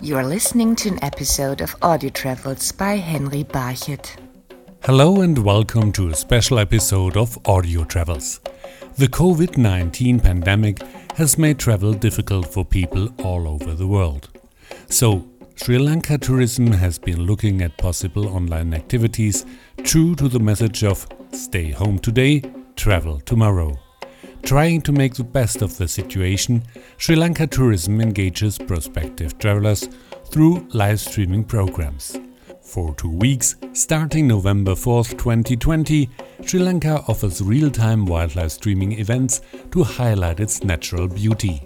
You are listening to an episode of Audio Travels by Henry Barchet. Hello and welcome to a special episode of Audio Travels. The COVID 19 pandemic has made travel difficult for people all over the world. So, Sri Lanka Tourism has been looking at possible online activities true to the message of Stay home today, travel tomorrow. Trying to make the best of the situation, Sri Lanka Tourism engages prospective travelers through live streaming programs. For two weeks, starting November 4th, 2020, Sri Lanka offers real time wildlife streaming events to highlight its natural beauty.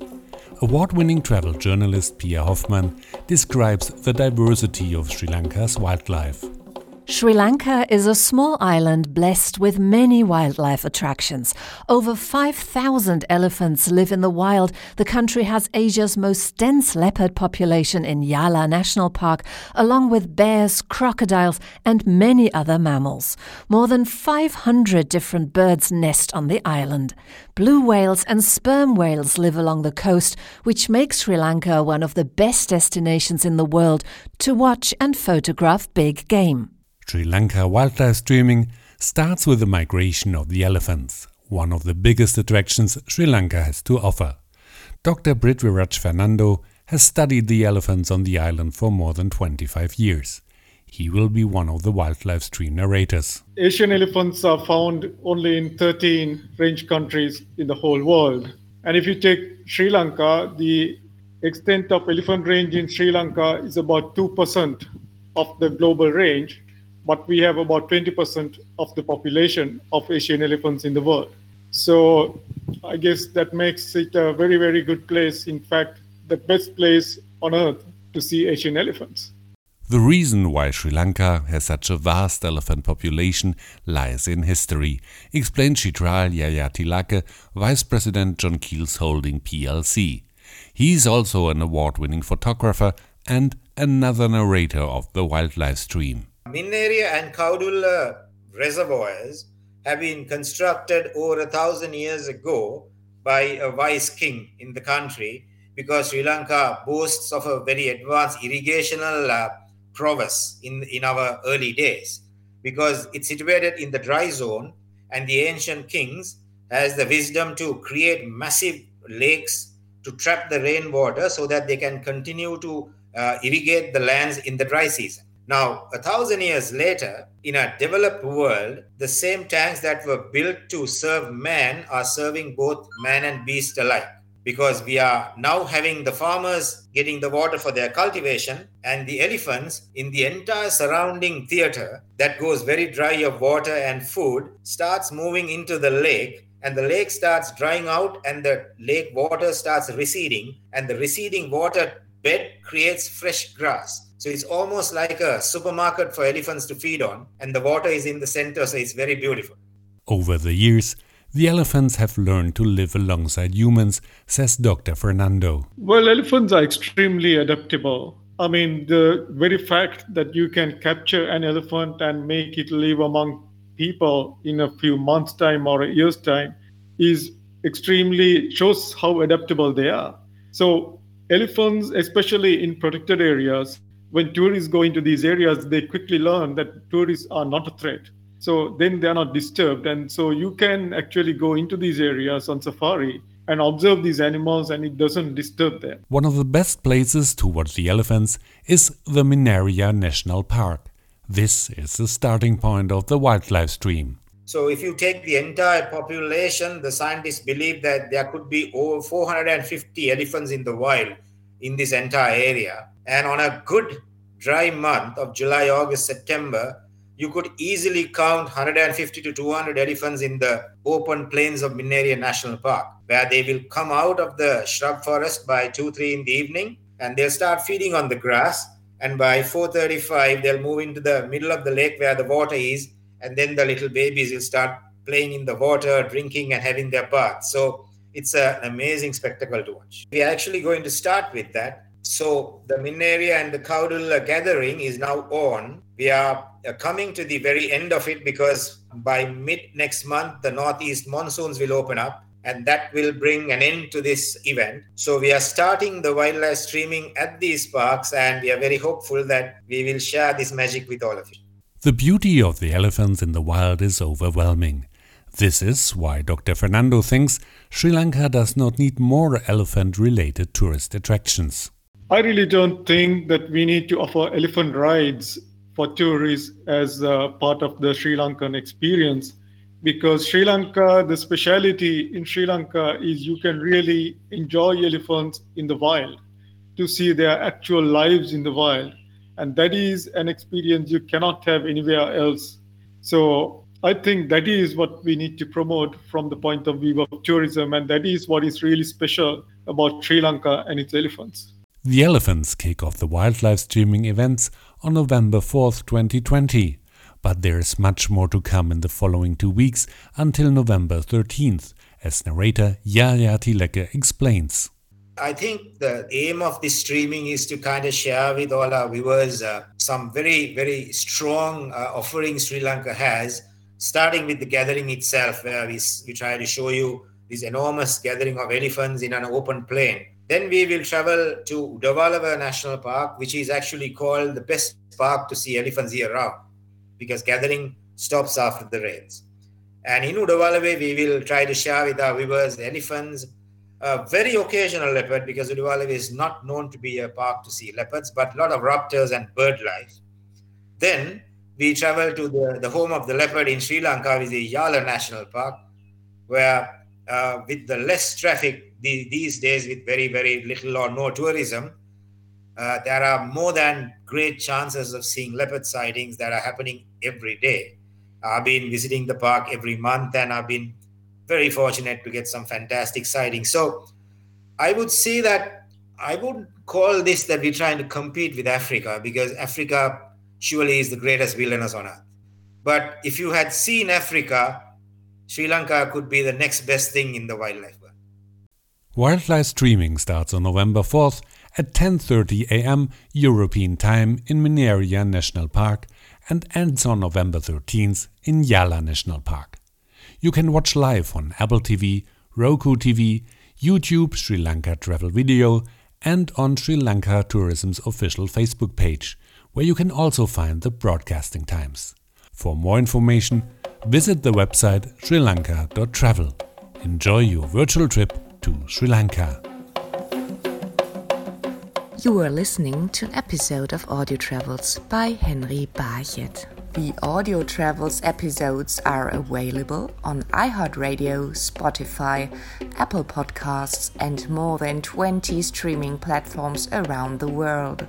Award winning travel journalist Pia Hoffmann describes the diversity of Sri Lanka's wildlife. Sri Lanka is a small island blessed with many wildlife attractions. Over 5,000 elephants live in the wild. The country has Asia's most dense leopard population in Yala National Park, along with bears, crocodiles, and many other mammals. More than 500 different birds nest on the island. Blue whales and sperm whales live along the coast, which makes Sri Lanka one of the best destinations in the world to watch and photograph big game. Sri Lanka wildlife streaming starts with the migration of the elephants, one of the biggest attractions Sri Lanka has to offer. Dr. Prithviraj Fernando has studied the elephants on the island for more than 25 years. He will be one of the wildlife stream narrators. Asian elephants are found only in 13 range countries in the whole world. And if you take Sri Lanka, the extent of elephant range in Sri Lanka is about 2% of the global range but we have about 20% of the population of Asian elephants in the world. So I guess that makes it a very, very good place. In fact, the best place on earth to see Asian elephants. The reason why Sri Lanka has such a vast elephant population lies in history, explained Chitral Jayathilake, Vice President John Keells Holding plc. He is also an award winning photographer and another narrator of the wildlife stream. Minneriya and Kaudulla reservoirs have been constructed over a thousand years ago by a wise king in the country because Sri Lanka boasts of a very advanced irrigational uh, prowess in, in our early days because it's situated in the dry zone and the ancient kings has the wisdom to create massive lakes to trap the rainwater so that they can continue to uh, irrigate the lands in the dry season now, a thousand years later, in a developed world, the same tanks that were built to serve man are serving both man and beast alike. Because we are now having the farmers getting the water for their cultivation, and the elephants in the entire surrounding theater that goes very dry of water and food starts moving into the lake and the lake starts drying out and the lake water starts receding and the receding water bed creates fresh grass so it's almost like a supermarket for elephants to feed on, and the water is in the center, so it's very beautiful. Over the years, the elephants have learned to live alongside humans, says Dr. Fernando. Well, elephants are extremely adaptable. I mean, the very fact that you can capture an elephant and make it live among people in a few months' time or a year's time is extremely shows how adaptable they are. So, elephants, especially in protected areas, when tourists go into these areas, they quickly learn that tourists are not a threat. So then they are not disturbed. And so you can actually go into these areas on safari and observe these animals and it doesn't disturb them. One of the best places to watch the elephants is the Minneriya National Park. This is the starting point of the wildlife stream. So, if you take the entire population, the scientists believe that there could be over 450 elephants in the wild in this entire area. And on a good dry month of July, August, September, you could easily count 150 to 200 elephants in the open plains of Minneriya National Park, where they will come out of the shrub forest by 2 3 in the evening and they'll start feeding on the grass. And by 4:35, they'll move into the middle of the lake where the water is, and then the little babies will start playing in the water, drinking, and having their bath. So it's an amazing spectacle to watch. We are actually going to start with that so the Minneriya and the Kaudulla gathering is now on. We are uh, coming to the very end of it because by mid next month, the northeast monsoons will open up. and that will bring an end to this event. So we are starting the wildlife streaming at these parks, and we are very hopeful that we will share this magic with all of you. The beauty of the elephants in the wild is overwhelming. This is why Dr. Fernando thinks Sri Lanka does not need more elephant related tourist attractions. I really don't think that we need to offer elephant rides for tourists as part of the Sri Lankan experience because Sri Lanka, the speciality in Sri Lanka is you can really enjoy elephants in the wild to see their actual lives in the wild. And that is an experience you cannot have anywhere else. So I think that is what we need to promote from the point of view of tourism. And that is what is really special about Sri Lanka and its elephants. The elephants kick off the wildlife streaming events on November 4th, 2020. But there is much more to come in the following two weeks until November 13th, as narrator Jayathilake explains. I think the aim of this streaming is to kind of share with all our viewers uh, some very, very strong uh, offerings Sri Lanka has, starting with the gathering itself, where we, we try to show you this enormous gathering of elephants in an open plain. Then we will travel to Udawalawe National Park, which is actually called the best park to see elephants year round because gathering stops after the rains. And in Udawalawe, we will try to share with our viewers the elephants, a very occasional leopard because Udawalawe is not known to be a park to see leopards, but a lot of raptors and bird life. Then we travel to the, the home of the leopard in Sri Lanka, which is Yala National Park, where uh, with the less traffic the, these days, with very, very little or no tourism, uh, there are more than great chances of seeing leopard sightings that are happening every day. I've been visiting the park every month and I've been very fortunate to get some fantastic sightings. So I would say that I wouldn't call this that we're trying to compete with Africa because Africa surely is the greatest wilderness on earth. But if you had seen Africa, Sri Lanka could be the next best thing in the wildlife world. Wildlife streaming starts on November 4th at 10:30 a.m. European time in Minneriya National Park and ends on November 13th in Yala National Park. You can watch live on Apple TV, Roku TV, YouTube Sri Lanka Travel Video, and on Sri Lanka Tourism's official Facebook page, where you can also find the broadcasting times. For more information, visit the website srilanka.travel. Enjoy your virtual trip to Sri Lanka. You are listening to an episode of Audio Travels by Henry Barchet. The Audio Travels episodes are available on iHeartRadio, Spotify, Apple Podcasts, and more than 20 streaming platforms around the world.